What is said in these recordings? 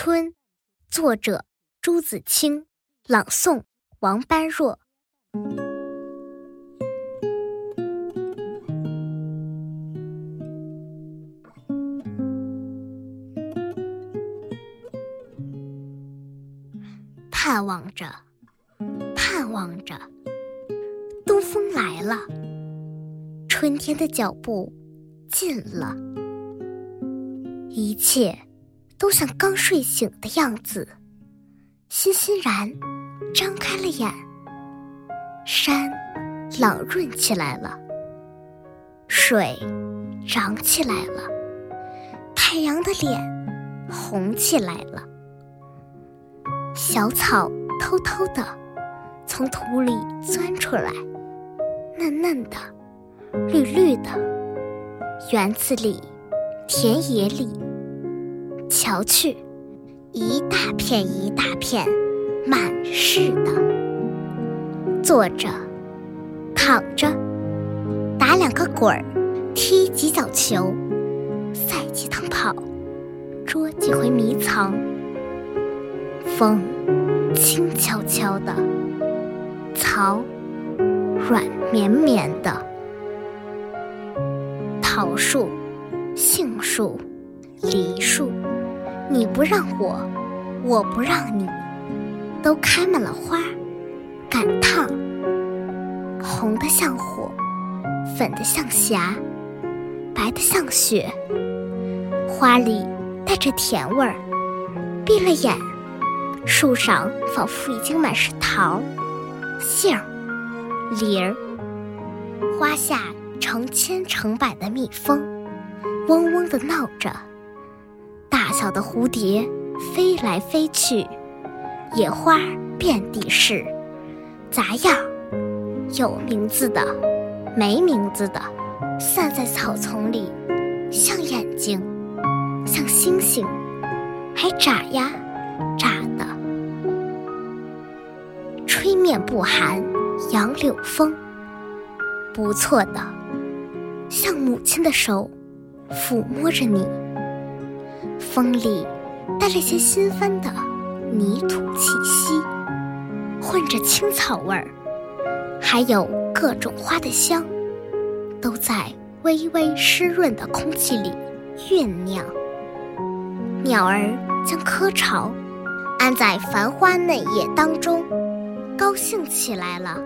春，作者朱自清，朗诵王般若。盼望着，盼望着，东风来了，春天的脚步近了，一切都像刚睡醒的样子，欣欣然张开了眼。山朗润起来了，水涨起来了，太阳的脸红起来了。小草偷偷的从土里钻出来，嫩嫩的，绿绿的。园子里，田野里，瞧去，一大片一大片，满是的。坐着，躺着，打两个滚儿，踢几脚球，赛几趟跑，捉几回迷藏。风轻悄悄的，草软绵绵的，桃树、杏树、梨树，你不让我，我不让你，都开满了花，赶趟，红的像火，粉的像霞，白的像雪，花里带着甜味儿，闭了眼。树上仿佛已经满是桃、杏、梨儿，花下成千成百的蜜蜂，嗡嗡的闹着。小的蝴蝶飞来飞去，野花遍地是，杂样有名字的，没名字的，散在草丛里，像眼睛，像星星，还眨呀眨的。吹面不寒杨柳风，不错的，像母亲的手抚摸着你。风里带着些新翻的泥土气息，混着青草味儿，还有各种花的香，都在微微湿润的空气里酝酿。鸟儿将窠巢安在繁花嫩叶当中。高兴起来了，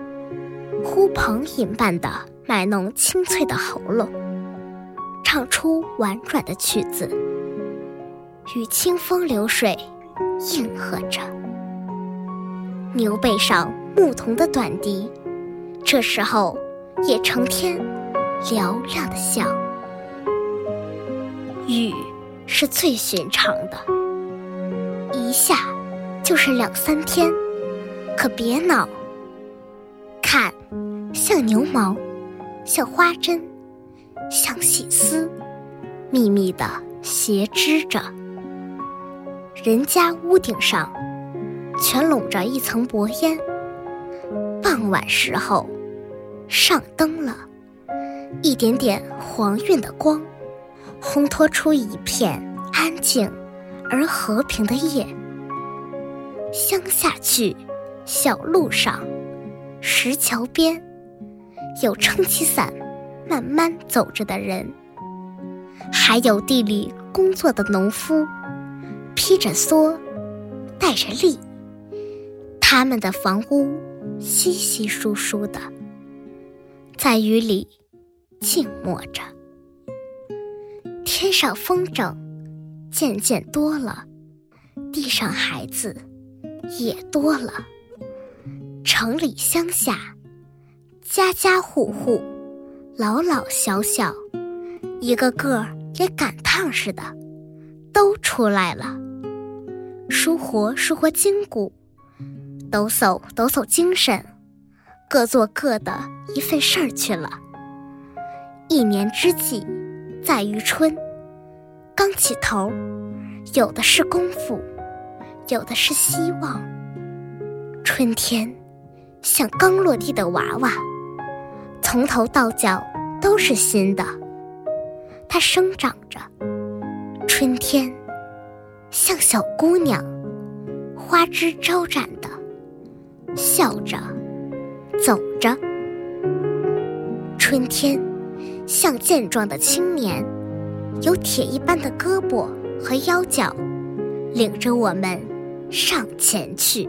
呼朋引伴的卖弄清脆的喉咙，唱出婉转的曲子，与清风流水应和着。牛背上牧童的短笛，这时候也成天嘹亮的响。雨是最寻常的，一下就是两三天。可别恼，看，像牛毛，像花针，像细丝，密密的斜织着。人家屋顶上，全笼着一层薄烟。傍晚时候，上灯了，一点点黄晕的光，烘托出一片安静而和平的夜。乡下去。小路上，石桥边，有撑起伞慢慢走着的人，还有地里工作的农夫，披着蓑，带着笠。他们的房屋稀稀疏疏的，在雨里静默着。天上风筝渐渐多了，地上孩子也多了。城里乡下，家家户户，老老小小，一个个也赶趟似的，都出来了，舒活舒活筋骨，抖擞抖擞精神，各做各的一份事儿去了。一年之计在于春，刚起头，有的是功夫，有的是希望。春天。像刚落地的娃娃，从头到脚都是新的。它生长着，春天像小姑娘，花枝招展的笑着走着。春天像健壮的青年，有铁一般的胳膊和腰脚，领着我们上前去。